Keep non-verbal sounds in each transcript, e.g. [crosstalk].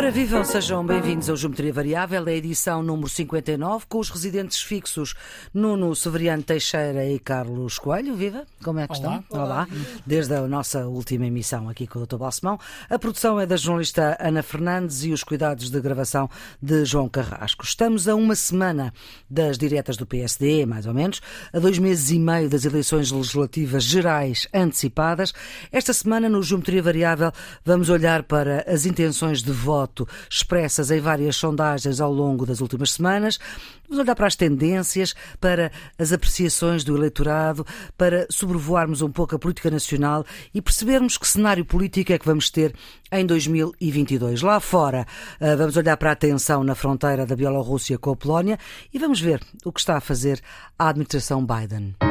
Ora, vivam, sejam bem-vindos ao Geometria Variável, a edição número 59, com os residentes fixos Nuno Severiano Teixeira e Carlos Coelho. Viva, como é que Olá. estão? Olá. Desde a nossa última emissão aqui com o Dr. Balsemão. A produção é da jornalista Ana Fernandes e os cuidados de gravação de João Carrasco. Estamos a uma semana das diretas do PSD, mais ou menos, a dois meses e meio das eleições legislativas gerais antecipadas. Esta semana, no Geometria Variável, vamos olhar para as intenções de voto expressas em várias sondagens ao longo das últimas semanas. Vamos olhar para as tendências, para as apreciações do eleitorado, para sobrevoarmos um pouco a política nacional e percebermos que cenário político é que vamos ter em 2022. Lá fora, eh, vamos olhar para a tensão na fronteira da Bielorrússia com a Polónia e vamos ver o que está a fazer a administração Biden.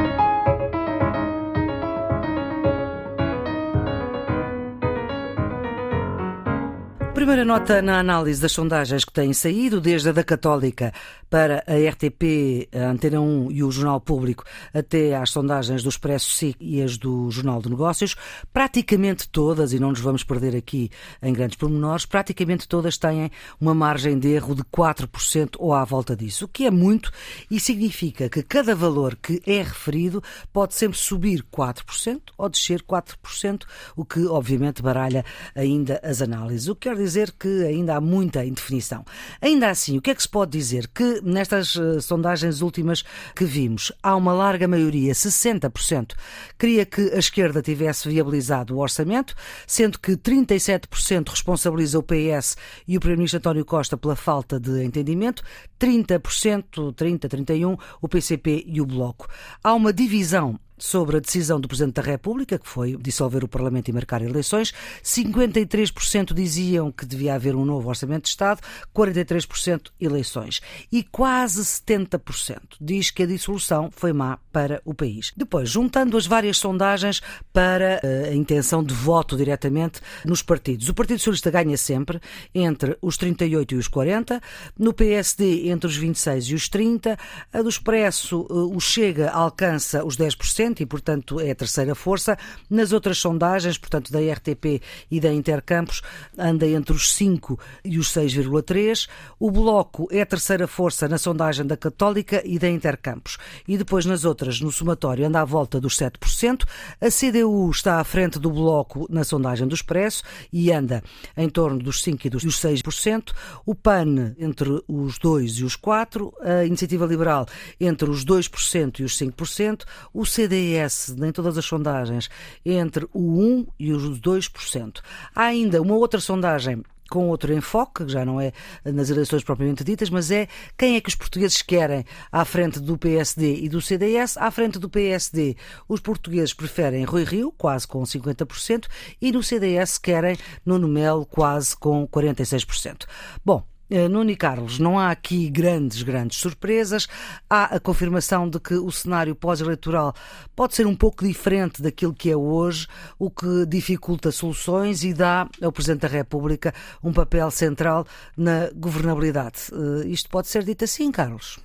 Primeira nota na análise das sondagens que têm saído, desde a da Católica para a RTP, a Antena 1 e o Jornal Público, até às sondagens do Expresso SIC e as do Jornal de Negócios, praticamente todas, e não nos vamos perder aqui em grandes pormenores, praticamente todas têm uma margem de erro de 4% ou à volta disso, o que é muito e significa que cada valor que é referido pode sempre subir 4% ou descer 4%, o que obviamente baralha ainda as análises. O que quer dizer que ainda há muita indefinição. Ainda assim, o que é que se pode dizer? Que nestas uh, sondagens últimas que vimos, há uma larga maioria, 60%, queria que a esquerda tivesse viabilizado o orçamento, sendo que 37% responsabiliza o PS e o Primeiro-Ministro António Costa pela falta de entendimento, 30%, 30, 31, o PCP e o Bloco. Há uma divisão sobre a decisão do Presidente da República, que foi dissolver o Parlamento e marcar eleições. 53% diziam que devia haver um novo Orçamento de Estado, 43% eleições. E quase 70% diz que a dissolução foi má para o país. Depois, juntando as várias sondagens para a intenção de voto diretamente nos partidos. O Partido Socialista ganha sempre entre os 38 e os 40, no PSD entre os 26 e os 30, a do Expresso, o Chega alcança os 10% e, portanto, é a terceira força. Nas outras sondagens, portanto, da RTP e da Intercampos, anda entre os 5 e os 6,3. O Bloco é a terceira força na sondagem da Católica e da Intercampos. E depois, nas outras, no somatório, anda à volta dos 7%. A CDU está à frente do Bloco na sondagem do Expresso e anda em torno dos 5% e dos 6%. O PAN entre os 2% e os 4%. A Iniciativa Liberal entre os 2% e os 5%. O CDS, em todas as sondagens, entre o 1% e os 2%. Há ainda uma outra sondagem com outro enfoque, que já não é nas eleições propriamente ditas, mas é quem é que os portugueses querem à frente do PSD e do CDS. À frente do PSD, os portugueses preferem Rui Rio, quase com 50%, e no CDS querem Nuno Melo, quase com 46%. Bom, Nuno e Carlos, não há aqui grandes, grandes surpresas. Há a confirmação de que o cenário pós-eleitoral pode ser um pouco diferente daquilo que é hoje, o que dificulta soluções e dá ao Presidente da República um papel central na governabilidade. Isto pode ser dito assim, Carlos?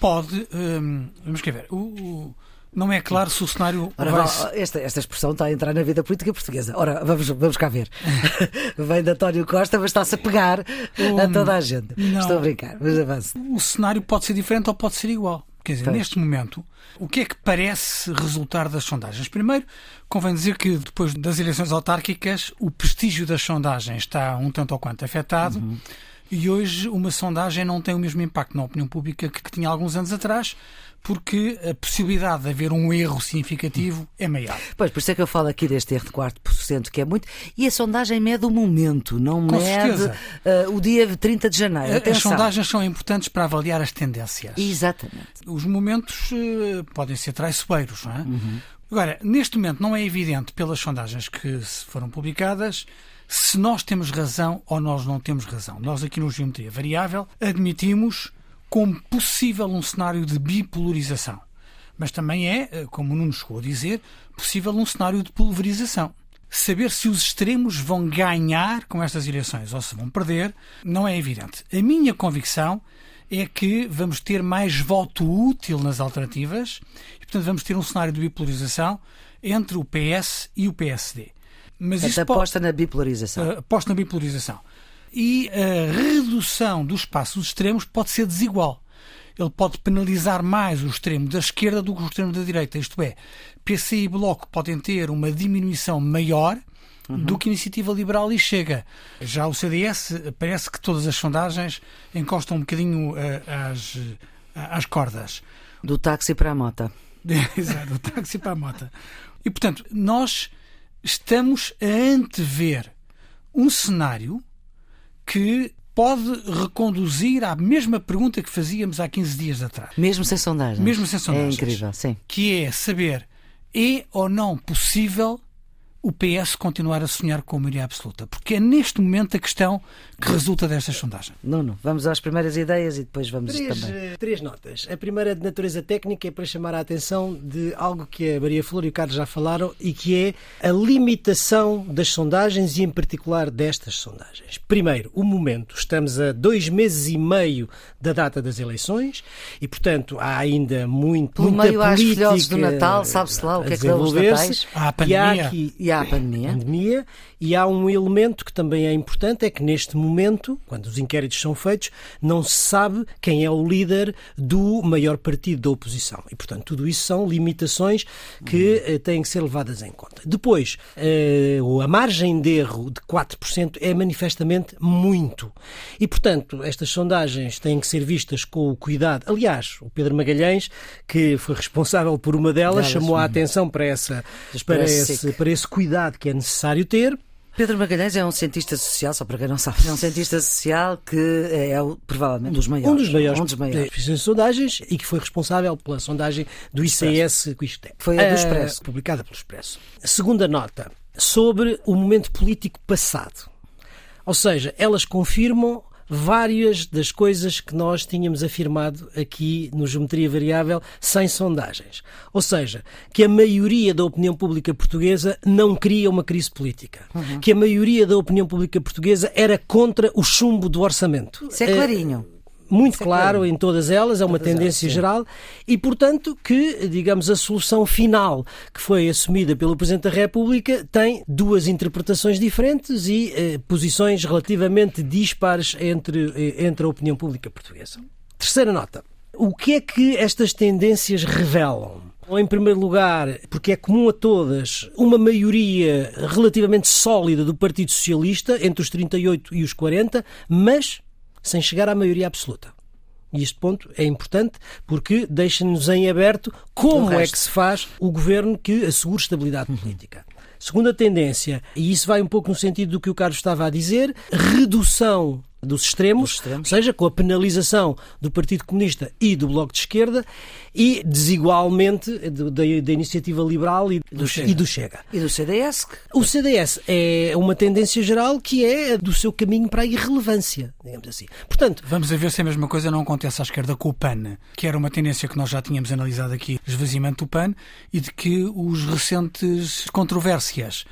Pode. Hum, vamos ver. O, o, não é claro se o cenário. Ora, vai... esta, esta expressão está a entrar na vida política portuguesa. Ora, vamos, vamos cá ver. [laughs] Vem de António Costa, mas está-se a pegar um, a toda a gente. Não, Estou a brincar, mas avance. O cenário pode ser diferente ou pode ser igual. Quer dizer, pois. neste momento, o que é que parece resultar das sondagens? Primeiro, convém dizer que depois das eleições autárquicas, o prestígio das sondagens está um tanto ou quanto afetado. Uhum. E hoje uma sondagem não tem o mesmo impacto na opinião pública que, que tinha alguns anos atrás, porque a possibilidade de haver um erro significativo é maior. Pois, por isso é que eu falo aqui deste erro de 4%, que é muito. E a sondagem mede o momento, não Com mede uh, o dia 30 de janeiro. As Atenção. sondagens são importantes para avaliar as tendências. Exatamente. Os momentos uh, podem ser traiçoeiros, não é? Uhum. Agora, neste momento não é evidente pelas sondagens que foram publicadas se nós temos razão ou nós não temos razão. Nós aqui no Geometria Variável admitimos como possível um cenário de bipolarização. Mas também é, como o Nuno chegou a dizer, possível um cenário de pulverização. Saber se os extremos vão ganhar com estas eleições ou se vão perder não é evidente. A minha convicção é que vamos ter mais voto útil nas alternativas e, portanto, vamos ter um cenário de bipolarização entre o PS e o PSD. Mas Portanto, aposta pode... na bipolarização. Uh, aposta na bipolarização. E a redução do espaço dos extremos pode ser desigual. Ele pode penalizar mais o extremo da esquerda do que o extremo da direita. Isto é, PC e Bloco podem ter uma diminuição maior uhum. do que Iniciativa Liberal e Chega. Já o CDS, parece que todas as sondagens encostam um bocadinho uh, às, uh, às cordas. Do táxi para a mota. [laughs] Exato, do táxi para a mota. E, portanto, nós estamos a antever um cenário que pode reconduzir à mesma pergunta que fazíamos há 15 dias atrás. Mesmo sem sondagens. Mesmo sem sondagens. É incrível, sim. Que é saber é ou não possível o PS continuar a sonhar com a maioria absoluta? Porque é neste momento a questão que resulta desta sondagem. Nuno, vamos às primeiras ideias e depois vamos três, também. Eh, três notas. A primeira de natureza técnica é para chamar a atenção de algo que a Maria Flor e o Carlos já falaram e que é a limitação das sondagens e em particular destas sondagens. Primeiro, o momento. Estamos a dois meses e meio da data das eleições e, portanto, há ainda muito, Pelo muita meio às política filhotes do Natal, sabe-se lá o que é que dão os natais. Há a pandemia. E há aqui, E há a pandemia. E há um elemento que também é importante, é que neste momento, quando os inquéritos são feitos, não se sabe quem é o líder do maior partido da oposição. E, portanto, tudo isso são limitações que eh, têm que ser levadas em conta. Depois, eh, a margem de erro de 4% é manifestamente muito. E, portanto, estas sondagens têm que ser vistas com o cuidado. Aliás, o Pedro Magalhães, que foi responsável por uma delas, Delas, chamou a sim. atenção para, essa, para, esse, para esse cuidado que é necessário ter. Pedro Magalhães é um cientista social, só para quem não sabe, é um cientista social que é o- provavelmente um dos maiores. Um dos maiores, Um dos maiores. sondagens e que foi responsável pela sondagem do ICS Quistec. Foi a do Ah, Expresso. Publicada pelo Expresso. Segunda nota, sobre o momento político passado. Ou seja, elas confirmam várias das coisas que nós tínhamos afirmado aqui no Geometria Variável sem sondagens. Ou seja, que a maioria da opinião pública portuguesa não queria uma crise política. Uhum. Que a maioria da opinião pública portuguesa era contra o chumbo do orçamento. Isso é Eh, clarinho. Muito claro em todas elas, é uma Todas tendência elas, geral, e portanto que, digamos, a solução final que foi assumida pelo Presidente da República tem duas interpretações diferentes e eh, posições relativamente dispares entre, eh, entre a opinião pública portuguesa. Terceira nota. O que é que estas tendências revelam? Em primeiro lugar, porque é comum a todas uma maioria relativamente sólida do Partido Socialista, entre os 38 e os 40, mas sem chegar à maioria absoluta. E este ponto é importante porque deixa-nos em aberto como é que se faz o governo que assegure estabilidade política. Segunda tendência, e isso vai um pouco no sentido do que o Carlos estava a dizer, redução dos extremos, Dos extremos. ou seja, com a penalização do Partido Comunista e do Bloco de Esquerda e desigualmente do- da, Iniciativa Liberal e do, Chega. e do Chega. E do CDS, que O CDS é uma tendência geral que é do seu caminho para a irrelevância, digamos assim. Portanto, Vamos a ver se a mesma coisa não acontece à esquerda com o PAN, que era uma tendência que nós já tínhamos analisado aqui, esvaziamento do PAN, e de que os recentes controvérsias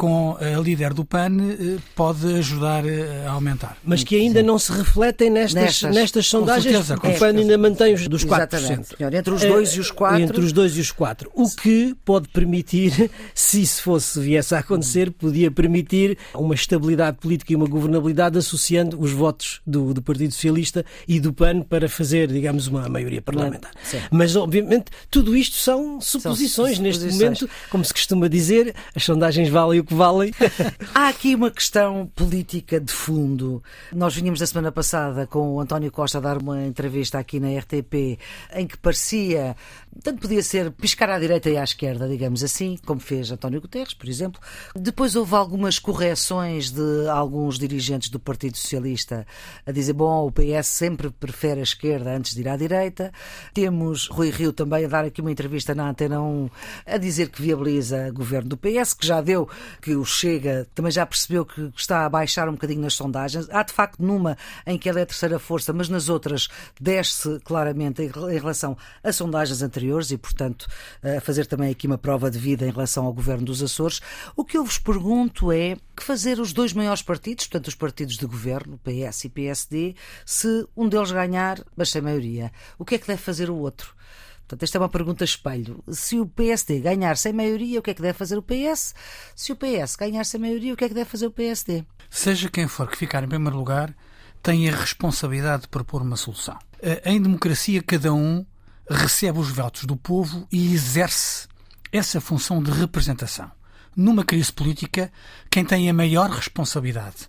com a líder do PAN eh, pode ajudar eh, a aumentar. mas que ainda não se refletem nestas, Nestas. nestas, sondagens, certeza, porque o PAN certeza. ainda mantém os dos 4%. Exatamente, senhor. Entre os dois e os quatro. Eh, Entre os dois e os quatro. O que pode permitir, [laughs] se isso fosse, viesse a acontecer, podia permitir uma estabilidade política e uma governabilidade associando os votos do, do Partido Socialista e do PAN para fazer, digamos, uma maioria parlamentar. Sim. Mas, obviamente, tudo isto são suposições. Neste suposições. momento, como se costuma dizer, as sondagens valem o que valem. [laughs] Há aqui uma questão política de fundo. Nós vinhamos da semana passada com o António Costa a dar uma entrevista aqui na RTP em que parecia, tanto podia ser piscar à direita e à esquerda, digamos assim, como fez António Guterres, por exemplo. Depois houve algumas correções de alguns dirigentes do Partido Socialista a dizer, bom, o PS sempre prefere a esquerda antes de ir à direita. Temos Rui Rio também a dar aqui uma entrevista na Antena 1 a dizer que viabiliza o governo do PS, que já deu que o Chega também já percebeu que está a baixar um bocadinho nas sondagens. Há de facto numa em que ele é a terceira força, mas nas outras desce claramente em relação a sondagens anteriores e, portanto, a fazer também aqui uma prova de vida em relação ao governo dos Açores. O que eu vos pergunto é que fazer os dois maiores partidos, portanto, os partidos de governo, PS e PSD, se um deles ganhar, mas sem maioria, o que é que deve fazer o outro? Portanto, esta é uma pergunta espelho. Se o PSD ganhar sem maioria, o que é que deve fazer o PS? Se o PS ganhar sem maioria, o que é que deve fazer o PSD? seja quem for que ficar em primeiro lugar, tem a responsabilidade de propor uma solução. Em democracia, cada um recebe os votos do povo e exerce essa função de representação. Numa crise política, quem tem a maior responsabilidade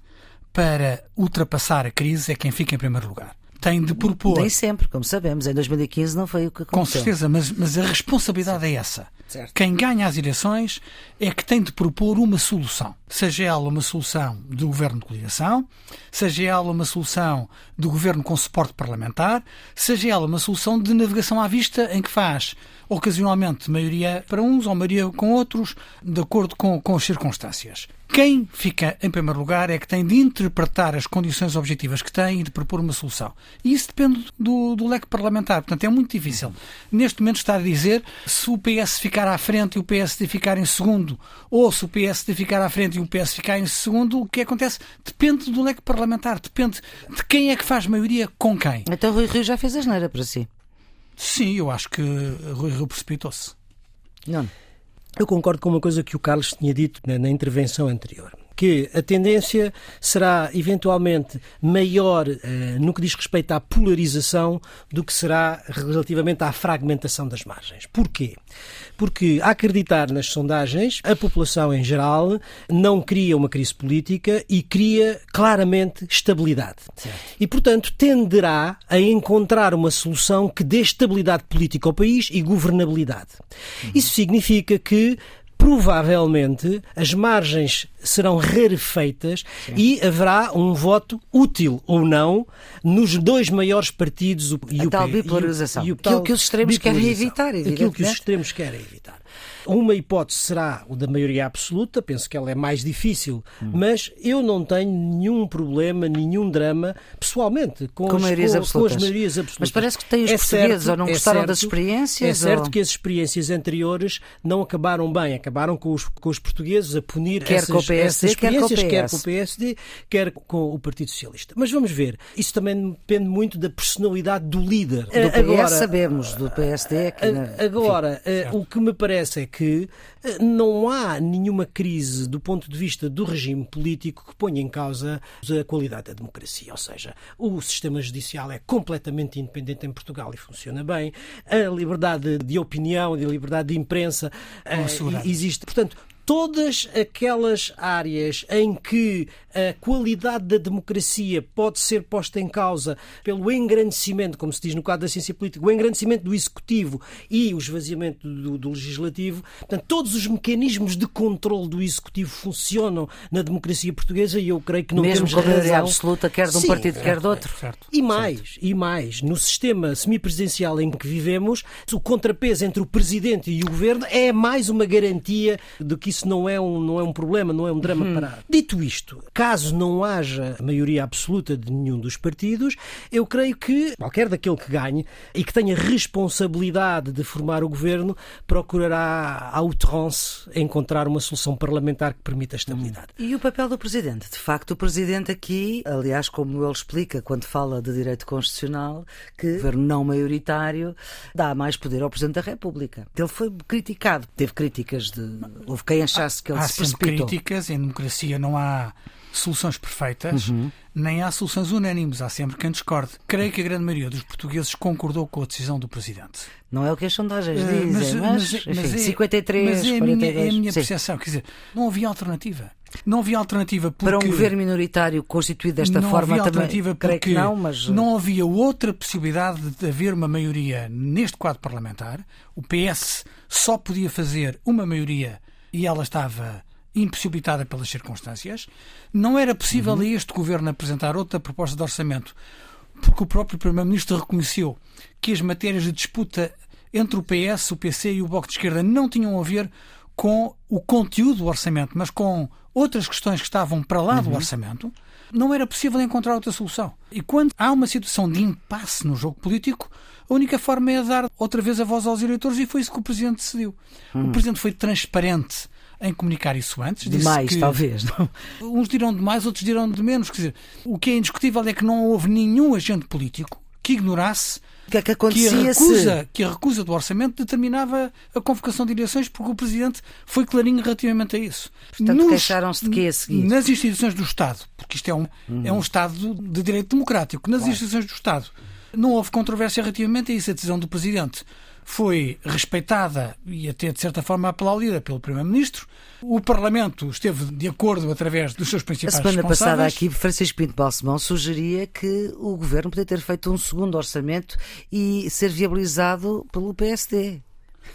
para ultrapassar a crise é quem fica em primeiro lugar tem de propor. Nem sempre, como sabemos. Em 2015 não foi o que aconteceu. Com certeza, mas, mas a responsabilidade é essa. Certo. Quem ganha as eleições é que tem de propor uma solução. Seja ela uma solução do governo de coligação, seja ela uma solução do governo com suporte parlamentar, seja ela uma solução de navegação à vista em que faz ocasionalmente maioria para uns ou maioria com outros, de acordo com, com as circunstâncias. Quem fica em primeiro lugar é que tem de interpretar as condições objetivas que tem e de propor uma solução. E isso depende do, do leque parlamentar. Portanto, é muito difícil. Neste momento está a dizer se o PS ficar à frente e o PSD ficar em segundo, ou se o PSD ficar à frente e o PS ficar em segundo, o que acontece? Depende do leque parlamentar. Depende de quem é que faz maioria com quem. Então Rui Rio já fez a geneira para si. Sim, eu acho que Rui Rio precipitou-se. Não. Eu concordo com uma coisa que o Carlos tinha dito na, na intervenção anterior que a tendência será eventualmente maior eh, no que diz respeito à polarização do que será relativamente à fragmentação das margens. Porquê? Porque, a acreditar nas sondagens, a população em geral não cria uma crise política e cria claramente estabilidade. Certo. E, portanto, tenderá a encontrar uma solução que dê estabilidade política ao país e governabilidade. Uhum. Isso significa que provavelmente as margens serão rarefeitas Sim. e haverá um voto útil ou não nos dois maiores partidos e a o tal bipolarização. E o, e o Aquilo que os extremos querem evitar, Aquilo que os extremos querem evitar. Uma hipótese será o da maioria absoluta, penso que ela é mais difícil, hum. mas eu não tenho nenhum problema, nenhum drama, pessoalmente, com, com, as, maiorias, com, absolutas. com as maiorias absolutas. Mas parece que tem os é portugueses certo, ou não é gostaram certo, das experiências? É certo ou... que as experiências anteriores não acabaram bem, acabaram com os, com os portugueses a punir quer essas, com o PSD, experiências, quer com, quer com o PSD, quer com o Partido Socialista. Mas vamos ver, isso também depende muito da personalidade do líder. Do PS agora, sabemos, do PSD é que... Agora, Enfim, o que me parece é que eh, não há nenhuma crise do ponto de vista do regime político que ponha em causa a qualidade da democracia. Ou seja, o sistema judicial é completamente independente em Portugal e funciona bem. A liberdade de opinião e a liberdade de imprensa uh, existe. Portanto, todas aquelas áreas em que a qualidade da democracia pode ser posta em causa pelo engrandecimento, como se diz no quadro da ciência política, o engrandecimento do executivo e o esvaziamento do, do legislativo, portanto, todos os mecanismos de controle do executivo funcionam na democracia portuguesa e eu creio que não Mesmo temos razão. absoluta, quer de um Sim, partido, quer de outro. Certo, e mais, certo. e mais, no sistema semipresidencial em que vivemos, o contrapeso entre o presidente e o governo é mais uma garantia de que isso não é um, não é um problema, não é um drama hum. parado. Dito isto, caso não haja maioria absoluta de nenhum dos partidos, eu creio que qualquer daquele que ganhe e que tenha responsabilidade de formar o governo procurará à outrance encontrar uma solução parlamentar que permita a estabilidade. E o papel do Presidente? De facto, o Presidente aqui, aliás, como ele explica quando fala de direito constitucional, que o governo não maioritário dá mais poder ao Presidente da República. Ele foi criticado, teve críticas de. Houve quem achasse que ele há se precipitou. críticas, em democracia não há soluções perfeitas, uhum. nem há soluções unânimes, há sempre quem discorde. Creio que a grande maioria dos portugueses concordou com a decisão do Presidente. Não é o que as sondagens uh, dizem, mas, mas, mas, enfim, mas é, 53, mas é a minha, é a minha percepção. Quer dizer, não havia alternativa. Não havia alternativa porque... Para um governo minoritário constituído desta não forma havia alternativa também, porque não, mas... não havia outra possibilidade de haver uma maioria neste quadro parlamentar. O PS só podia fazer uma maioria e ela estava impossibilitada pelas circunstâncias. Não era possível uhum. a este governo apresentar outra proposta de orçamento, porque o próprio Primeiro-Ministro reconheceu que as matérias de disputa entre o PS, o PC e o Bloco de Esquerda não tinham a ver com o conteúdo do orçamento, mas com outras questões que estavam para lá uhum. do orçamento, não era possível encontrar outra solução. E quando há uma situação de impasse no jogo político, a única forma é dar outra vez a voz aos eleitores e foi isso que o Presidente decidiu. Uhum. O Presidente foi transparente em comunicar isso antes. Demais, que, talvez. Não? [laughs] Uns dirão de mais, outros dirão de menos. Quer dizer, o que é indiscutível é que não houve nenhum agente político que ignorasse que, é que, que, a recusa, que a recusa do orçamento determinava a convocação de eleições, porque o Presidente foi clarinho relativamente a isso. Portanto, queixaram-se de quê a seguir? Nas instituições do Estado, porque isto é um, uhum. é um Estado de direito democrático, nas claro. instituições do Estado não houve controvérsia relativamente a isso. A decisão do Presidente foi respeitada e até, de certa forma, aplaudida pelo Primeiro-Ministro. O Parlamento esteve de acordo através dos seus principais A semana passada aqui, Francisco Pinto Balsemão sugeria que o Governo podia ter feito um segundo orçamento e ser viabilizado pelo PSD.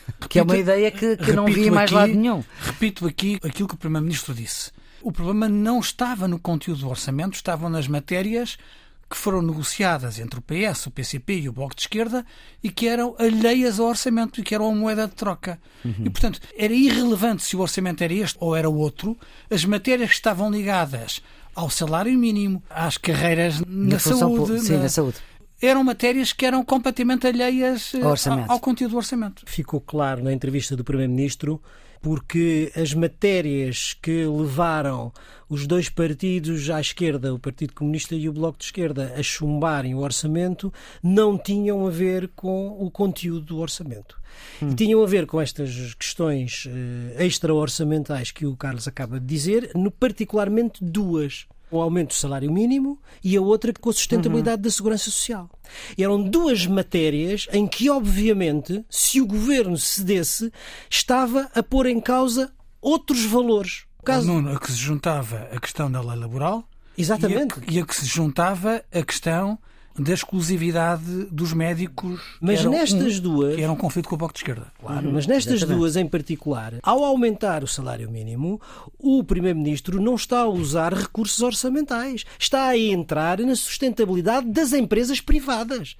Repito, que é uma ideia que, que não vi mais lado nenhum. Repito aqui aquilo que o Primeiro-Ministro disse. O problema não estava no conteúdo do orçamento, estavam nas matérias que foram negociadas entre o PS, o PCP e o Bloco de Esquerda e que eram alheias ao orçamento e que eram a moeda de troca. Uhum. E, portanto, era irrelevante se o orçamento era este ou era outro, as matérias que estavam ligadas ao salário mínimo, às carreiras na, saúde, sim, na... na saúde eram matérias que eram completamente alheias ao, ao, conteúdo do orçamento. Ficou claro na entrevista do Primeiro-Ministro porque as matérias que levaram os dois partidos à esquerda, o Partido Comunista e o Bloco de Esquerda, a chumbarem o orçamento, não tinham a ver com o conteúdo do orçamento. Hum. E tinham a ver com estas questões uh, extra-orçamentais que o Carlos acaba de dizer, no, particularmente duas o aumento do salário mínimo e a outra com a sustentabilidade uhum. da segurança social. E eram duas matérias em que, obviamente, se o governo cedesse, estava a pôr em causa outros valores. O caso... Nuno, a que se juntava a questão da lei laboral Exatamente. E a, e a que se juntava a questão da exclusividade dos médicos. Mas nestas um, duas. Que era um conflito com o Bloco de Esquerda. Claro, mas nestas Exatamente. duas em particular, ao aumentar o salário mínimo, o Primeiro-Ministro não está a usar recursos orçamentais. Está a entrar na sustentabilidade das empresas privadas.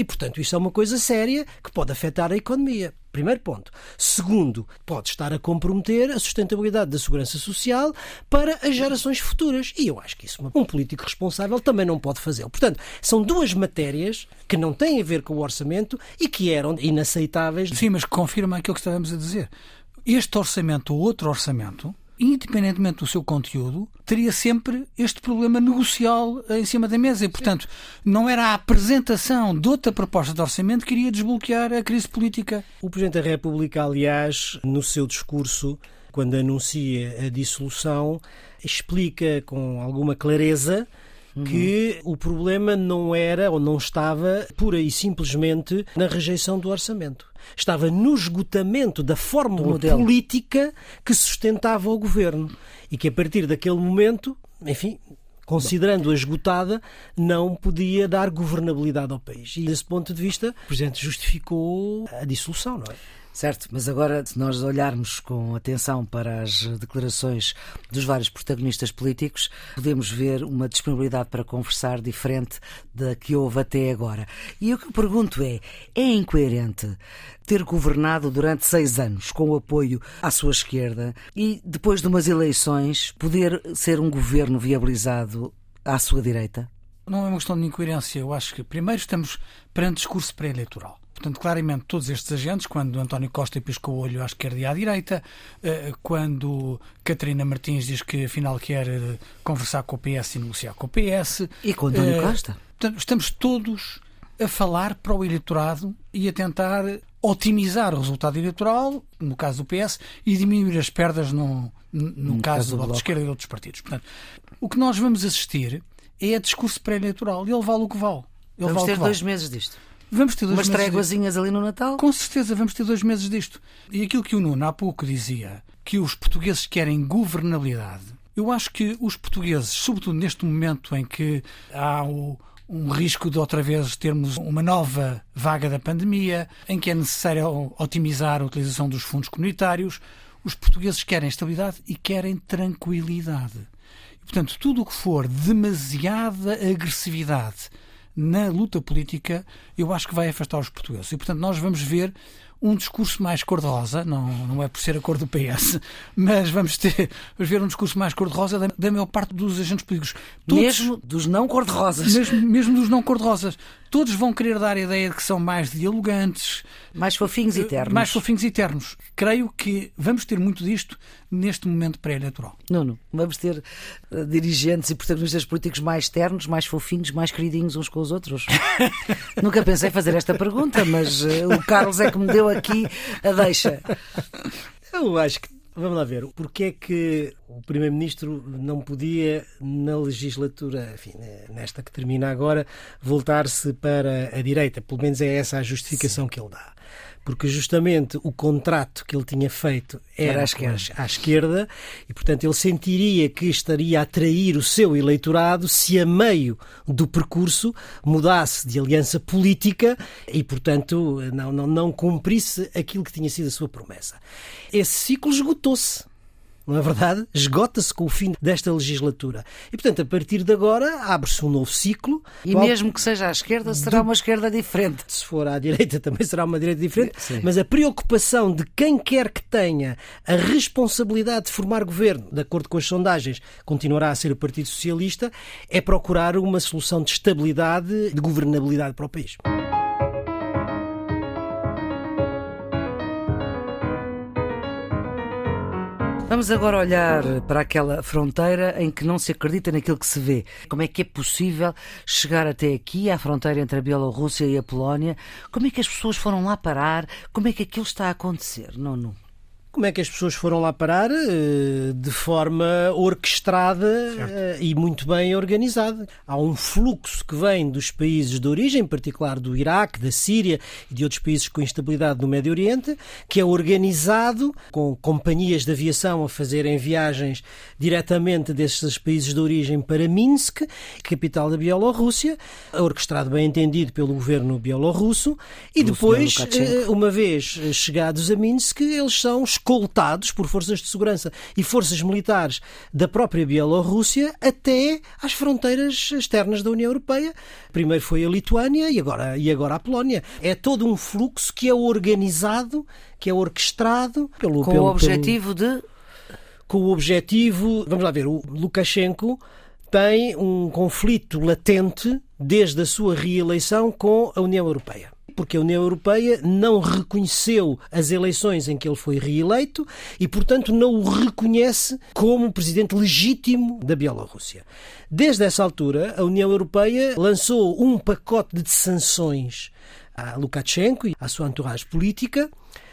E, portanto, isso é uma coisa séria que pode afetar a economia. Primeiro ponto. Segundo, pode estar a comprometer a sustentabilidade da segurança social para as gerações futuras. E eu acho que isso um político responsável também não pode fazer. Portanto, são duas matérias que não têm a ver com o orçamento e que eram inaceitáveis. Sim, mas confirma aquilo que estávamos a dizer. Este orçamento ou outro orçamento independentemente do seu conteúdo, teria sempre este problema negocial em cima da mesa. E, portanto, não era a apresentação de outra proposta de orçamento que iria desbloquear a crise política. O Presidente da República, aliás, no seu discurso, quando anuncia a dissolução, explica com alguma clareza Uhum. que o problema não era ou não estava pura e simplesmente na rejeição do orçamento. Estava no esgotamento da fórmula política que sustentava o governo e que a partir daquele momento, enfim, considerando-a esgotada, não podia dar governabilidade ao país. E desse ponto de vista, o Presidente justificou a dissolução, não é? Certo, mas agora, se nós olharmos com atenção para as declarações dos vários protagonistas políticos, podemos ver uma disponibilidade para conversar diferente da que houve até agora. E o que eu pergunto é: é incoerente ter governado durante seis anos com o apoio à sua esquerda e, depois de umas eleições, poder ser um governo viabilizado à sua direita? Não é uma questão de incoerência. Eu acho que, primeiro, estamos perante discurso pré-eleitoral. Portanto, claramente, todos estes agentes, quando António Costa piscou o olho à esquerda e à direita, eh, quando Catarina Martins diz que afinal quer eh, conversar com o PS e negociar com o PS. E com António eh, Costa. Portanto, estamos todos a falar para o eleitorado e a tentar otimizar o resultado eleitoral, no caso do PS, e diminuir as perdas no, no, no caso, do Bloco de Esquerda e outros partidos. Portanto, o que nós vamos assistir é a discurso pré-eleitoral. Ele vale o que vale. Ele vamos vale ter dois meses disto. Vamos ter dois Umas tréguazinhas ali no Natal? Com certeza, vamos ter dois meses disto. E aquilo que o Nuno há pouco dizia, que os portugueses querem governabilidade, eu acho que os portugueses, sobretudo neste momento em que há o, um risco de outra vez termos uma nova vaga da pandemia, em que é necessário otimizar a utilização dos fundos comunitários, os portugueses querem estabilidade e querem tranquilidade. E, portanto, tudo o que for demasiada agressividade na luta política, eu acho que vai afastar os portugueses. E, portanto, nós vamos ver um discurso mais cor-de-rosa, não, não é por ser a cor do PS, [laughs] mas vamos ter vamos ver um discurso mais cor-de-rosa da, da maior parte dos agentes políticos. Todos, mesmo dos não cor-de-rosas. Mesmo, mesmo dos não cor-de-rosas. Todos vão querer dar a ideia de que são mais dialogantes. Mais fofinhos e ternos. Mais fofinhos e ternos. Creio que vamos ter muito disto neste momento pré-eleitoral. Não, não. Vamos ter uh, dirigentes e protagonistas políticos mais ternos, mais fofinhos, mais queridinhos uns com os outros. [laughs] Nunca pensei fazer esta pergunta, mas uh, o Carlos é que me deu aqui a deixa. Eu acho que Vamos lá ver, porque é que o Primeiro-Ministro não podia, na legislatura, enfim, nesta que termina agora, voltar-se para a direita? Pelo menos é essa a justificação Sim. que ele dá porque justamente o contrato que ele tinha feito era, era à, esquerda. e, portanto, ele sentiria que estaria a atrair o seu eleitorado se a meio do percurso mudasse de aliança política e, portanto, não, não, não cumprisse aquilo que tinha sido a sua promessa. Esse ciclo esgotou-se não é verdade? Esgota-se com o fim desta legislatura. E, portanto, a partir de agora abre-se um novo ciclo. E qual... mesmo que seja à esquerda, será do... uma esquerda diferente. Se for à direita, [laughs] também será uma direita diferente. Sim. Mas a preocupação de quem quer que tenha a responsabilidade de formar governo, de acordo com as sondagens, continuará a ser o Partido Socialista, é procurar uma solução de estabilidade, de governabilidade para o país. Vamos agora olhar para aquela fronteira em que não se acredita naquilo que se vê. Como é que é possível chegar até aqui, à fronteira entre a Bielorrússia e a Polónia? Como é que as pessoas foram lá parar? Como é que aquilo está a acontecer? Não, não. Como é que as pessoas foram lá parar? Eh, de forma orquestrada certo. Eh, e muito bem organizada. Há um fluxo que vem dos países de origem, em particular do Iraque, da Síria e de outros países com instabilidade no Médio Oriente, que é organizado com companhias de aviação a fazerem viagens diretamente desses países de origem para Minsk, capital da Bielorrússia, orquestrado bem entendido pelo governo bielorrusso, e depois, eh, uma vez chegados a Minsk, eles são escoltados por forças de segurança e forças militares da própria Bielorrússia até às fronteiras externas da União Europeia. Primeiro foi a Lituânia e agora, e agora a Polónia. É todo um fluxo que é organizado, que é orquestrado pelo. Com pelo, o objetivo pelo, de. Com o objetivo. Vamos lá ver, o Lukashenko tem um conflito latente desde a sua reeleição com a União Europeia porque a União Europeia não reconheceu as eleições em que ele foi reeleito e, portanto, não o reconhece como presidente legítimo da Bielorrússia. Desde essa altura, a União Europeia lançou um pacote de sanções a Lukashenko e à sua entourage política.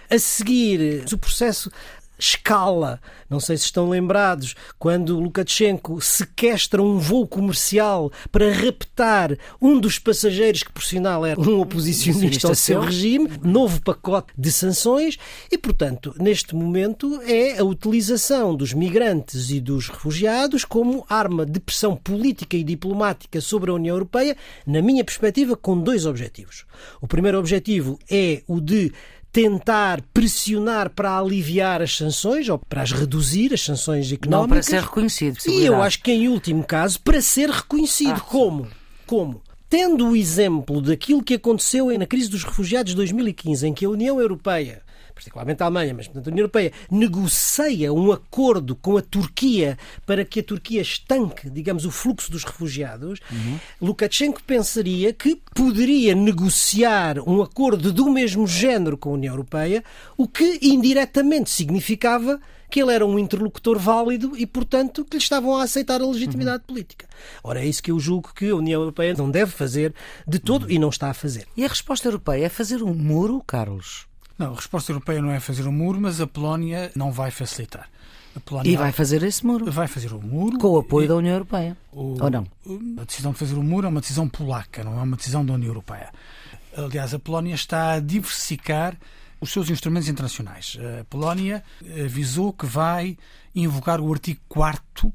A seguir, o processo escala. Não sei se estão lembrados quando Lukashenko sequestra um voo comercial para raptar um dos passageiros que, por sinal, era um oposicionista ao seu regime, novo pacote de sanções e, portanto, neste momento é a utilização dos migrantes e dos refugiados como arma de pressão política e diplomática sobre a União Europeia, na minha perspectiva, com dois objetivos. O primeiro objetivo é o de tentar pressionar para aliviar as sanções ou para as reduzir, as sanções económicas. Não para ser reconhecido. E eu acho que, em último caso, para ser reconhecido. Ah, Como? Como? Tendo o exemplo daquilo que aconteceu na crise dos refugiados de 2015, em que a União Europeia particularmente a Alemanha, mas portanto, a União Europeia negocia um acordo com a Turquia para que a Turquia estanque, digamos, o fluxo dos refugiados, uhum. Lukashenko pensaria que poderia negociar um acordo do mesmo género com a União Europeia, o que indiretamente significava que ele era um interlocutor válido e, portanto, que lhe estavam a aceitar a legitimidade uhum. política. Ora, é isso que eu julgo que a União Europeia não deve fazer de todo uhum. e não está a fazer. E a resposta europeia é fazer um muro, Carlos? Não, a resposta europeia não é fazer um muro, mas a Polónia não vai facilitar. Polónia e vai fazer esse muro. Vai fazer o muro. Com o apoio e, da União Europeia. O, ou não? A decisão de fazer o muro é uma decisão polaca, não é uma decisão da União Europeia. Aliás, a Polónia está a diversificar os seus instrumentos internacionais. A Polónia avisou que vai invocar o artigo 4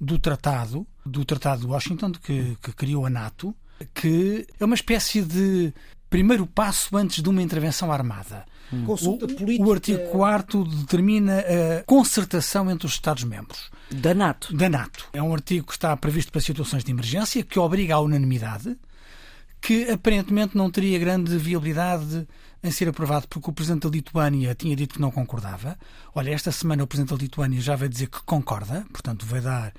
do tratado, do Tratado de Washington, que, que criou a NATO, que é uma espécie de primeiro passo antes de uma intervenção armada. Hum. Consulta o, política. O artigo 4 determina a concertação entre os Estados-membros. Da NATO. Da NATO. É um artigo que está previsto para situações de emergência, que obriga à unanimidade, que aparentemente não teria grande viabilidade em ser aprovado porque o Presidente da Lituânia tinha dito que não concordava. Olha, esta semana o Presidente da Lituânia já vai dizer que concorda, portanto vai dar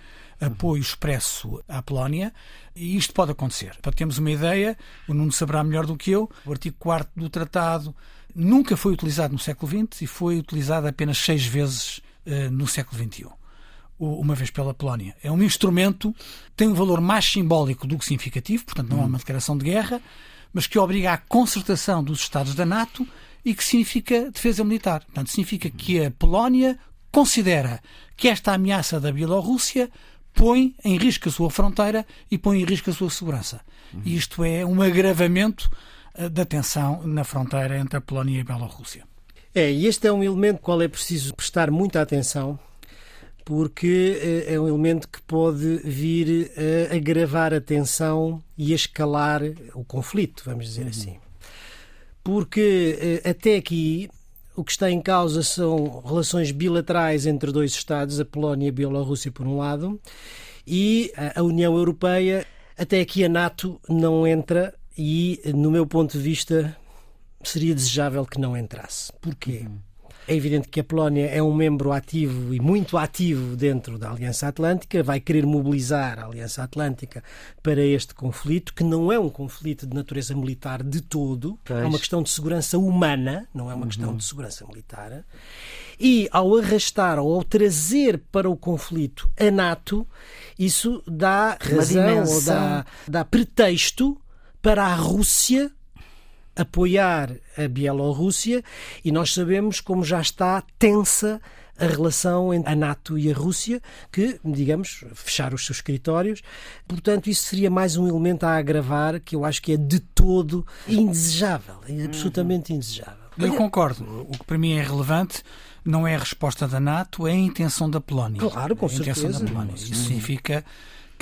apoio expresso à Polónia e isto pode acontecer. Para termos uma ideia, o Nuno saberá melhor do que eu, o artigo 4 do tratado nunca foi utilizado no século XX e foi utilizado apenas seis vezes uh, no século XXI. Uma vez pela Polónia. É um instrumento tem um valor mais simbólico do que significativo, portanto, não é uma declaração de guerra, mas que obriga à concertação dos Estados da NATO e que significa defesa militar. Portanto, significa que a Polónia considera que esta ameaça da Bielorrússia põe em risco a sua fronteira e põe em risco a sua segurança. E isto é um agravamento eh, da tensão na fronteira entre a Polónia e a Bielorrússia. É, e este é um elemento qual é preciso prestar muita atenção, porque eh, é um elemento que pode vir a agravar a tensão e a escalar o conflito, vamos dizer uhum. assim. Porque eh, até aqui o que está em causa são relações bilaterais entre dois Estados, a Polónia e a Bielorrússia, por um lado, e a União Europeia. Até aqui a NATO não entra e, no meu ponto de vista, seria desejável que não entrasse. Porquê? Uhum. É evidente que a Polónia é um membro ativo e muito ativo dentro da Aliança Atlântica, vai querer mobilizar a Aliança Atlântica para este conflito, que não é um conflito de natureza militar de todo, pois. é uma questão de segurança humana, não é uma uhum. questão de segurança militar. E ao arrastar ou ao trazer para o conflito a NATO, isso dá razão ou dá, dá pretexto para a Rússia apoiar a Bielorrússia e nós sabemos como já está tensa a relação entre a NATO e a Rússia, que, digamos, fechar os seus escritórios. Portanto, isso seria mais um elemento a agravar que eu acho que é de todo indesejável, é absolutamente indesejável. Eu concordo. O que para mim é relevante não é a resposta da NATO, é a intenção da Polónia. Claro, com é a certeza. Da Polónia. Isso significa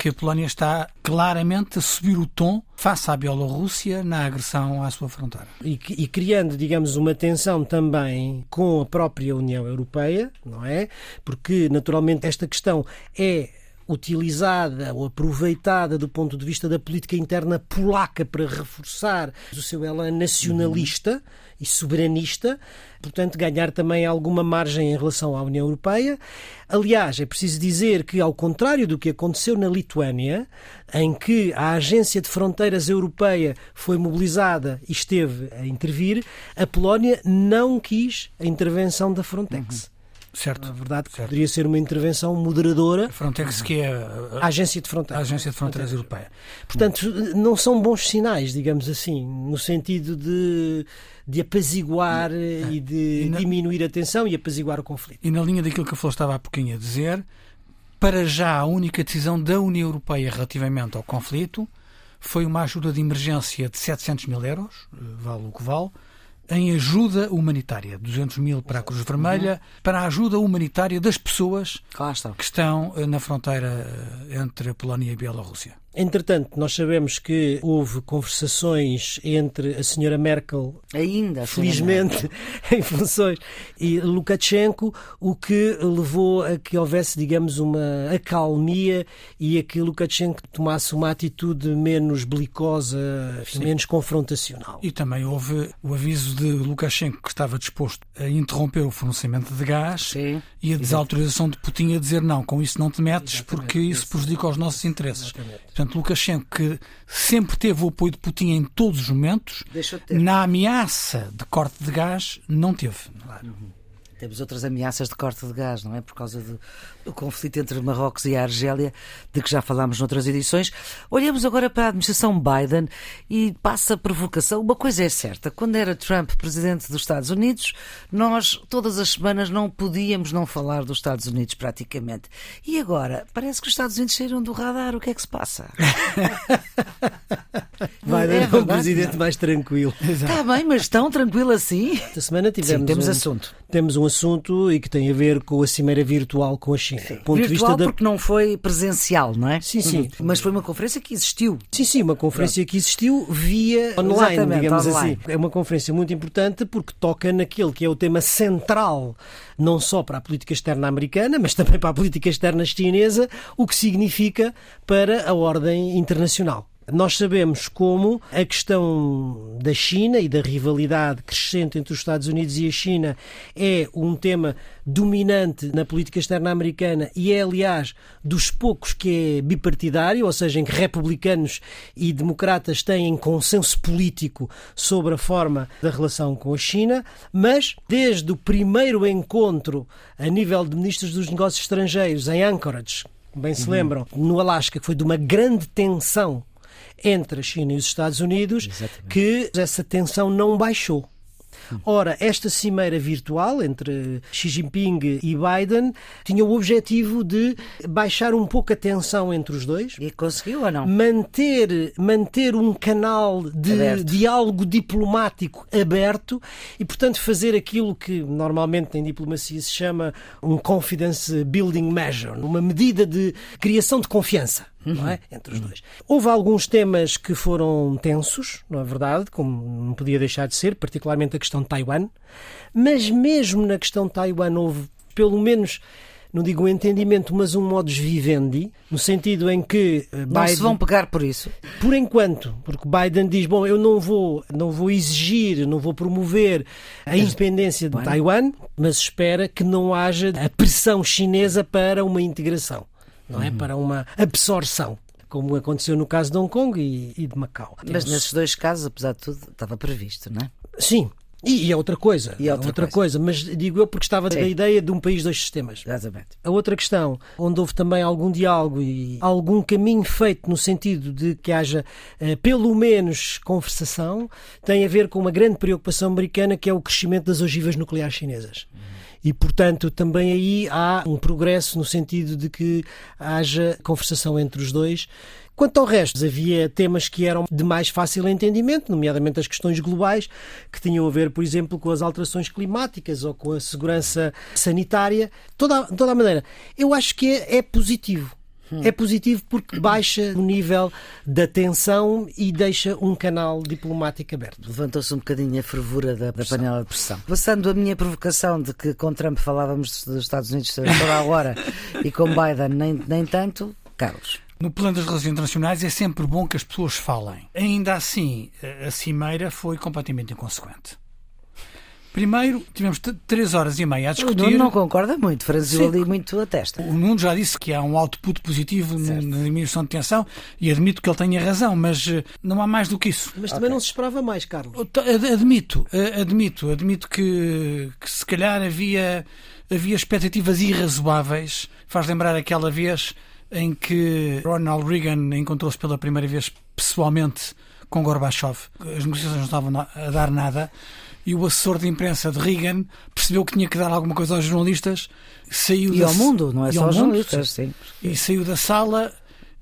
que a Polónia está claramente a subir o tom face à Bielorrússia na agressão à sua fronteira. E, e, criando, digamos, uma tensão também com a própria União Europeia, não é? Porque, naturalmente, esta questão é utilizada ou aproveitada do ponto de vista da política interna polaca para reforçar o seu elan nacionalista uhum. e soberanista, portanto, ganhar também alguma margem em relação à União Europeia. Aliás, é preciso dizer que, ao contrário do que aconteceu na Lituânia, em que a Agência de Fronteiras Europeia foi mobilizada e esteve a intervir, a Polónia não quis a intervenção da Frontex. Uhum. Certo. Na verdade, certo. poderia ser uma intervenção moderadora. A Frontex, que é a Agência de Fronteiras, a Agência de Fronteiras Europeia. Portanto, não são bons sinais, digamos assim, no sentido de, de apaziguar é. e de e na... diminuir a tensão e apaziguar o conflito. E na linha daquilo que a Flor estava há pouquinho a dizer, para já a única decisão da União Europeia relativamente ao conflito foi uma ajuda de emergência de 700 mil euros, eh, vale o que vale, em ajuda humanitária, 200 mil para a Cruz Vermelha, para a ajuda humanitária das pessoas que estão eh, na fronteira eh, entre a Polónia e a Bielorrússia. Entretanto, nós sabemos que houve conversações entre a senhora Merkel, ainda felizmente, [laughs] em funções, e Lukashenko, o que levou a que houvesse, digamos, uma acalmia e a que Lukashenko tomasse uma atitude menos belicosa, Sim. menos confrontacional. E também houve o aviso de Lukashenko que estava disposto a interromper o fornecimento de gás Sim. e a desautorização de Putin a dizer não, com isso não te metes Exatamente. porque isso prejudica os nossos interesses. Exatamente. Portanto, Lukashenko, que sempre teve o apoio de Putin em todos os momentos, na ameaça de corte de gás, não teve. Claro. Uhum. Temos outras ameaças de corte de gás, não é? Por causa do, do, conflito entre Marrocos e a Argélia, de que já falámos noutras edições. Olhamos agora para a administração Biden e passa a provocação. Uma coisa é certa: quando era Trump presidente dos Estados Unidos, nós todas as semanas não podíamos não falar dos Estados Unidos, praticamente. E agora, parece que os Estados Unidos saíram do radar. O que é que se passa? [laughs] Biden é, é um presidente mais tranquilo. Está bem, mas tão tranquilo assim? Esta semana tivemos Sim, temos um, assunto. Temos um assunto e que tem a ver com a cimeira virtual com a China. Sim. Ponto virtual de porque não foi presencial, não é? Sim, sim. Uhum. Mas foi uma conferência que existiu. Sim, sim, uma conferência que existiu via online, Exatamente, digamos online. assim. É uma conferência muito importante porque toca naquele que é o tema central, não só para a política externa americana, mas também para a política externa chinesa, o que significa para a ordem internacional Nós sabemos como a questão da China e da rivalidade crescente entre os Estados Unidos e a China é um tema dominante na política externa americana e é, aliás, dos poucos que é bipartidário, ou seja, em que republicanos e democratas têm consenso político sobre a forma da relação com a China, mas desde o primeiro encontro a nível de ministros dos negócios estrangeiros em Anchorage, bem se uhum. lembram, no Alasca, que foi de uma grande tensão entre a China e os Estados Unidos, Exatamente. que essa tensão não baixou. Ora, esta cimeira virtual entre Xi Jinping e Biden tinha o objetivo de baixar um pouco a tensão entre os dois. E conseguiu ou não? Manter, manter um canal de aberto. diálogo diplomático aberto e, portanto, fazer aquilo que normalmente em diplomacia se chama um confidence building measure, uma medida de criação de confiança não é? entre os dois. Houve alguns temas que foram tensos, não é verdade, como não podia deixar de ser, particularmente a questão de Taiwan, mas mesmo na questão de Taiwan houve pelo menos não digo um entendimento, mas um modus vivendi, no sentido em que Biden, não se vão pegar por isso. Por enquanto, porque Biden diz, bom, eu não vou, não vou exigir, não vou promover a independência de Taiwan, mas espera que não haja a pressão chinesa para uma integração não é? Uhum. Para uma absorção como aconteceu no caso de Hong Kong e, e de Macau. Mas Temos... nesses dois casos, apesar de tudo, estava previsto, não é? Sim, e, e é outra coisa. E é outra, outra coisa. coisa. mas digo eu porque estava Sim. da ideia de um país, dois sistemas. Exatamente. A outra questão, onde houve também algum diálogo e algum caminho feito no sentido de que haja eh, pelo menos conversação, tem a ver com uma grande preocupação americana que é o crescimento das ogivas nucleares chinesas. E, portanto, também aí há um progresso no sentido de que haja conversação entre os dois. Quanto ao resto, havia temas que eram de mais fácil entendimento, nomeadamente as questões globais, que tinham a ver, por exemplo, com as alterações climáticas ou com a segurança sanitária. Toda, toda a maneira. Eu acho que é, é positivo é positivo porque baixa o nível da tensão e deixa um canal diplomático aberto. Levantou-se um bocadinho a fervura da, da panela de pressão. Passando a minha provocação de que com Trump falávamos dos Estados Unidos toda a hora e com Biden nem, nem tanto, Carlos. No plano das relações internacionais é sempre bom que as pessoas falem. Ainda assim, a cimeira foi completamente inconsequente. Primeiro, tivemos três horas e meia a discutir. O Nuno não concorda muito, franziu ali muito a testa. O Nuno já disse que há um output positivo certo. na diminuição de tensão e admito que ele tenha razão, mas eh, não há mais do que isso. Mas também okay. não se esperava mais, Carlos. Admito, admito, admito que, que se calhar havia, havia expectativas irrazoáveis. Faz lembrar aquela vez em que Ronald Reagan encontrou-se pela primeira vez pessoalmente com Gorbachev. As negociações não estavam a dar nada e o assessor de imprensa de Reagan percebeu que tinha que dar alguma coisa aos jornalistas, saiu e da... ao mundo, não é só aos jornalistas, sim. E saiu da sala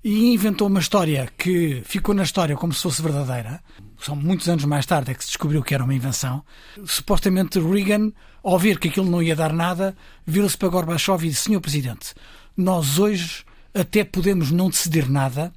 e inventou uma história que ficou na história como se fosse verdadeira. São muitos anos mais tarde é que se descobriu que era uma invenção. Supostamente Reagan, ao ver que aquilo não ia dar nada, virou-se para Gorbachev e disse: Senhor Presidente, nós hoje até podemos não decidir nada,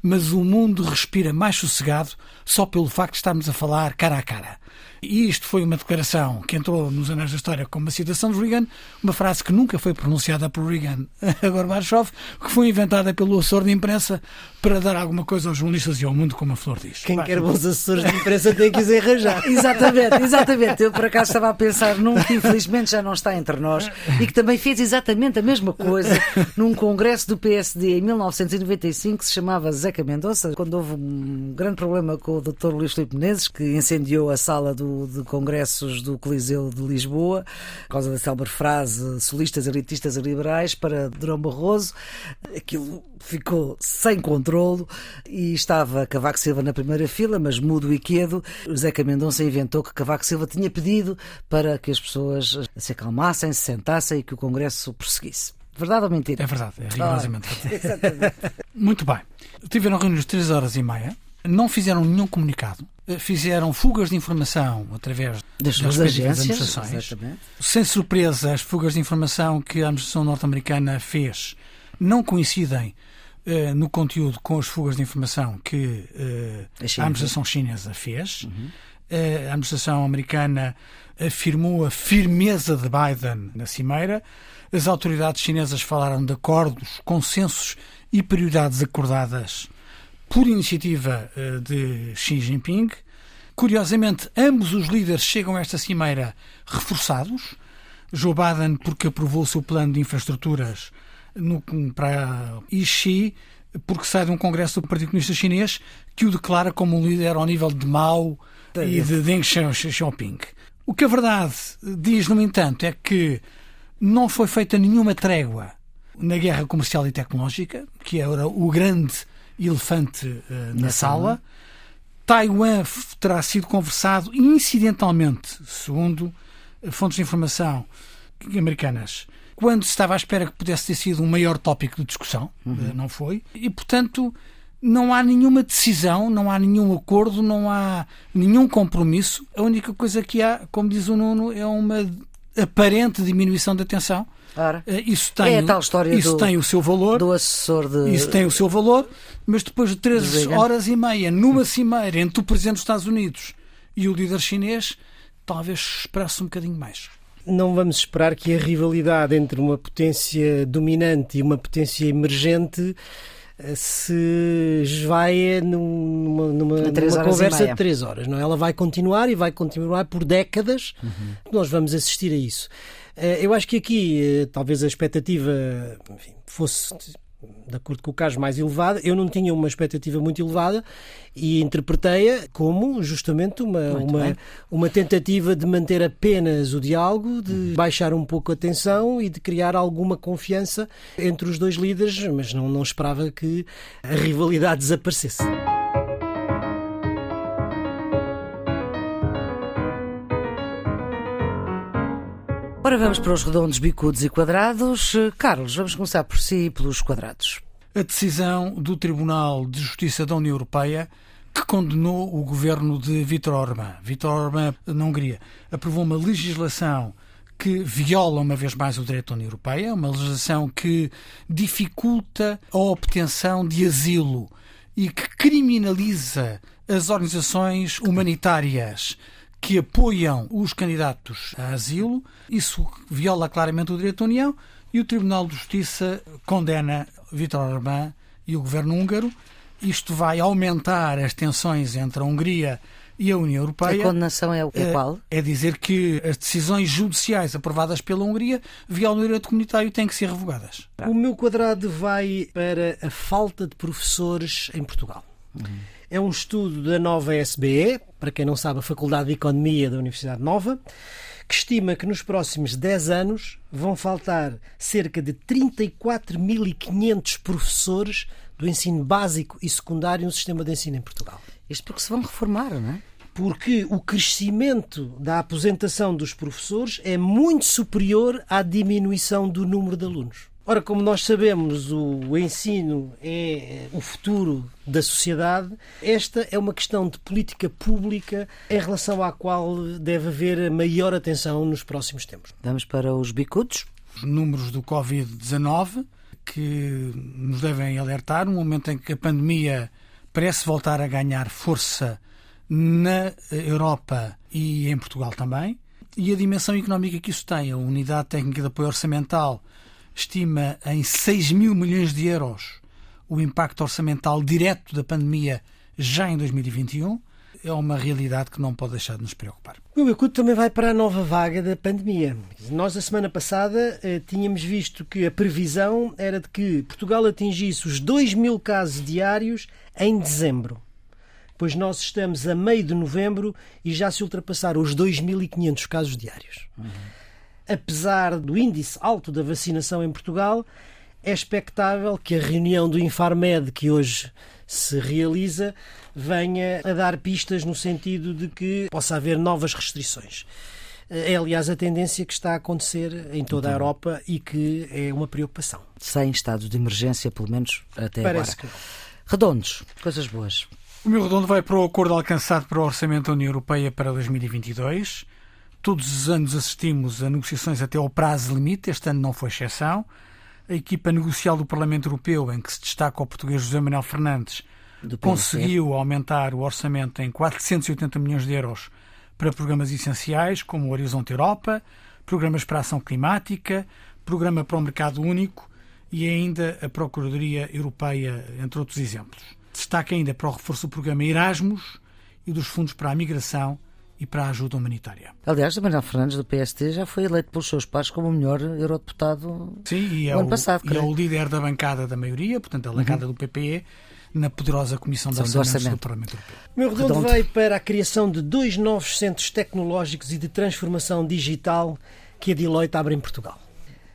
mas o mundo respira mais sossegado só pelo facto de estarmos a falar cara a cara. E isto foi uma declaração que entrou nos anais da história como uma citação de Reagan, uma frase que nunca foi pronunciada por Reagan [laughs] a Gorbachev, que foi inventada pelo assessor de imprensa para dar alguma coisa aos jornalistas e ao mundo, como a Flor diz. Quem quer bons assessores de imprensa tem que os arranjar. [laughs] exatamente, exatamente. Eu por acaso estava a pensar num que infelizmente já não está entre nós e que também fez exatamente a mesma coisa num congresso do PSD em 1995 que se chamava Zeca Mendonça, quando houve um grande problema com o Dr. Luís Filipe Menezes, que incendiou a sala do de congressos do Coliseu de Lisboa, por causa da célebre frase solistas, elitistas e liberais, para Durão Barroso. Aquilo ficou sem controlo e estava Cavaco Silva na primeira fila, mas mudo e quedo. Zeca Mendonça inventou que Cavaco Silva tinha pedido para que as pessoas se acalmassem, se sentassem e que o Congresso prosseguisse. Verdade ou mentira? É verdade, é rigorosamente verdade. Muito bem. Tiveram reuniões de 3 horas e meia não fizeram nenhum comunicado, eh, fizeram fugas de informação através das, suas agências, administrações. Sem surpresa, as fugas de informação que a administração norte-americana fez não coincidem uh, no conteúdo com as fugas de informação que uh, a, a, administração chinesa fez. Uhum. Uh, a administração americana afirmou a firmeza de Biden na cimeira. As autoridades chinesas falaram de acordos, consensos e prioridades acordadas por iniciativa uh, de Xi Jinping. Curiosamente, ambos os líderes chegam a esta cimeira reforçados. Joe Biden, porque aprovou o seu plano de infraestruturas no, para e Xi, porque sai de um congresso do Partido Comunista Chinês que o declara como um líder ao nível de Mao e de Deng Xiaoping. O que a verdade diz, no entanto, é que não foi feita nenhuma trégua na guerra comercial e tecnológica, que era o grande elefante uh, na, na sala. sala. Taiwan terá sido conversado incidentalmente, segundo fontes de informação americanas, quando se estava à espera que pudesse ter sido um maior tópico de discussão, uhum. não foi, e portanto não há nenhuma decisão, não há nenhum acordo, não há nenhum compromisso. A única coisa que há, como diz o Nuno, é uma aparente diminuição da tensão. Ora, eh, isso tem, é a tal história isso do, tem o seu valor. Do assessor de... Isso tem o seu valor, mas depois de 13 de horas e meia numa cimeira entre o Presidente dos Estados Unidos e o líder chinês, talvez expresse um bocadinho mais não vamos esperar que a rivalidade entre uma potência dominante e uma potência emergente eh, se esvaia numa, numa, numa conversa de três horas. Não? É? Ela vai continuar e vai continuar por décadas. Uhum. Nós vamos assistir a isso. Eh, eu acho que aqui eh, talvez a expectativa enfim, fosse de acordo com o caso mais elevado, eu não tinha uma expectativa muito elevada e interpretei-a como justamente uma, uma, uma tentativa de manter apenas o diálogo, de baixar um pouco a tensão e de criar alguma confiança entre os dois líderes, mas não, não esperava que a rivalidade desaparecesse. Ora, vamos para os redondos, bicudos e quadrados. Carlos, vamos começar por si pelos quadrados. A decisão do Tribunal de Justiça da União Europeia que condenou o governo de Vítor Orbán. Vítor Orbán, na Hungria, aprovou uma legislação que viola uma vez mais o direito da União Europeia, uma legislação que dificulta a obtenção de asilo e que criminaliza as organizações humanitárias que apoiam os candidatos a asilo. Isso viola claramente o direito da União e o Tribunal de Justiça condena Vítor Orbán e o governo húngaro. Isto vai aumentar as tensões entre a Hungria e a União Europeia. A condenação é, é qual? É dizer que as decisões judiciais aprovadas pela Hungria violam o direito comunitário e têm que ser revogadas. O meu quadrado vai para a falta de professores em Portugal. Uhum. É um estudo da nova SBE, para quem não sabe, a Faculdade de Economia da Universidade Nova, que estima que nos próximos 10 anos vão faltar cerca de 34.500 professores do ensino básico e secundário no sistema de ensino em Portugal. Isto porque se vão reformar, não é? Porque o crescimento da aposentação dos professores é muito superior à diminuição do número de alunos. Ora, como nós sabemos, o ensino é o futuro da sociedade. Esta é uma questão de política pública em relação à qual deve haver maior atenção nos próximos tempos. Vamos para os bicudos. Os números do Covid-19 que nos devem alertar no momento em que a pandemia parece voltar a ganhar força na Europa e em Portugal também. E a dimensão económica que isso tem, a Unidade Técnica de Apoio Orçamental estima em 6 mil milhões de euros o impacto orçamental direto da pandemia já em 2021 é uma realidade que não pode deixar de nos preocupar. O culto também vai para a nova vaga da pandemia. Nós, a semana passada, eh, tínhamos visto que a previsão era de que Portugal atingisse os 2 mil casos diários em dezembro. Pois nós estamos a meio de novembro e já se ultrapassaram os 2.500 casos diários. Uhum apesar do índice alto da vacinação em Portugal, é expectável que a reunião do Infarmed, que hoje se realiza, venha a dar pistas no sentido de que possa haver novas restrições. É, aliás, a tendência que está a acontecer em toda a então. Europa e que é uma preocupação. Sem estado de emergência, pelo menos até Parece agora. Que... Redondos, coisas boas. O meu redondo vai para o acordo alcançado para o Orçamento da União Europeia para 2022. Todos os anos assistimos a negociações até ao prazo limite, este ano não foi exceção. A equipa negocial do Parlamento Europeu, em que se destaca o português José Manuel Fernandes, conseguiu aumentar o orçamento em 480 milhões de euros para programas essenciais como o Horizonte Europa, programas para a ação climática, programa para o mercado único e ainda a Procuradoria Europeia, entre outros exemplos. Destaque ainda para o reforço do programa Erasmus e dos fundos para a migração e para a ajuda humanitária. Aliás, o Manuel Fernandes, do PST, já foi eleito pelos seus pares como o melhor eurodeputado Sim, e é ano o, passado. E é o líder da bancada da maioria, portanto, a bancada uhum. do PPE, na poderosa Comissão de Orçamentos do, Orçamento. do Parlamento Europeu. O meu redondo, redondo vai para a criação de dois novos centros tecnológicos e de transformação digital que a Deloitte abre em Portugal.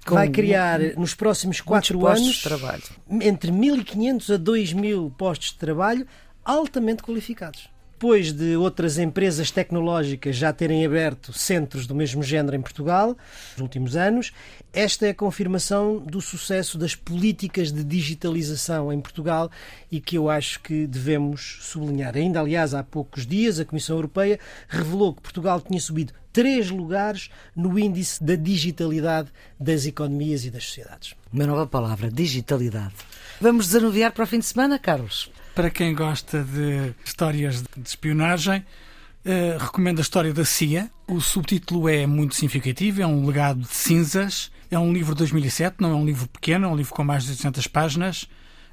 Com vai criar nos próximos quatro anos trabalho. entre 1.500 a 2.000 postos de trabalho altamente qualificados depois de outras empresas tecnológicas já terem aberto centros do mesmo género em Portugal nos últimos anos, esta é a confirmação do sucesso das políticas de digitalização em Portugal e que eu acho que devemos sublinhar. Ainda, aliás, há poucos dias, a Comissão Europeia revelou que Portugal tinha subido três lugares no índice da digitalidade das economias e das sociedades. Uma nova palavra, digitalidade. Vamos desanuviar para o fim de semana, Carlos? Para quem gosta de histórias de espionagem, uh, recomendo a história da CIA. O subtítulo é muito significativo, é um legado de cinzas. É um livro de 2007, não é um livro pequeno, é um livro com mais de 800 páginas.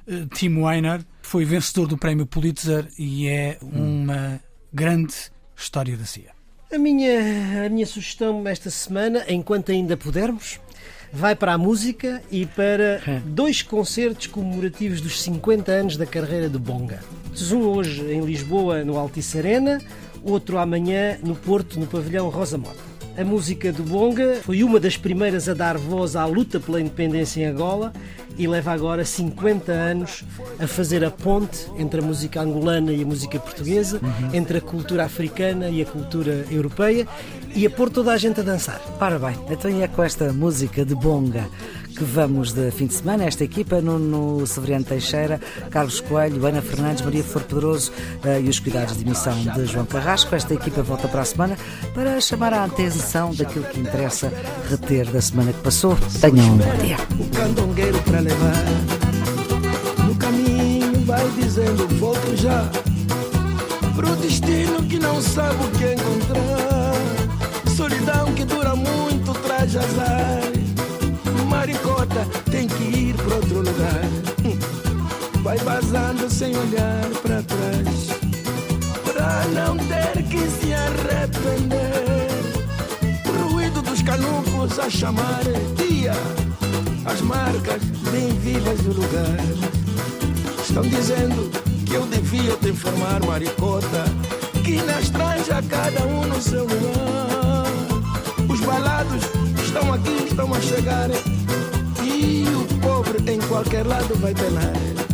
Uh, Tim Weiner foi vencedor do prémio Pulitzer e é uma grande história da CIA. A minha, a minha sugestão esta semana, enquanto ainda pudermos, vai para a música e para dois concertos comemorativos dos 50 anos da carreira de Bonga. Um hoje em Lisboa, no Altice Arena, outro amanhã no Porto, no pavilhão Rosa Mota. A música do Bonga foi uma das primeiras a dar voz à luta pela independência em Angola e leva agora 50 anos a fazer a ponte entre a música angolana e a música portuguesa, uhum. entre a cultura africana e a cultura europeia e a pôr toda a gente a dançar. Para bem, então é com esta música de Bonga que vamos de fim de semana. Esta equipa, Nuno Severiano Teixeira, Carlos Coelho, Ana Fernandes, Maria Flor Pedroso uh, e os cuidados de emissão de João Carrasco. Esta equipa volta para a semana para chamar a atenção daquilo que interessa reter da semana que passou. Tenham um bom dia. O candongueiro para levar no caminho vai dizendo volto já pro destino que não sabe o que encontrar. Solidão que dura muito traz azar tem que ir para outro lugar. Vai vazando sem olhar para trás, para não ter que se arrepender. O ruído dos canucos a chamar dia, as marcas bem vivas do lugar. Estão dizendo que eu devia te informar, maricota, que na estranja cada um no seu lugar. Os balados estão aqui, estão a chegar. E o pobre em qualquer lado vai penar.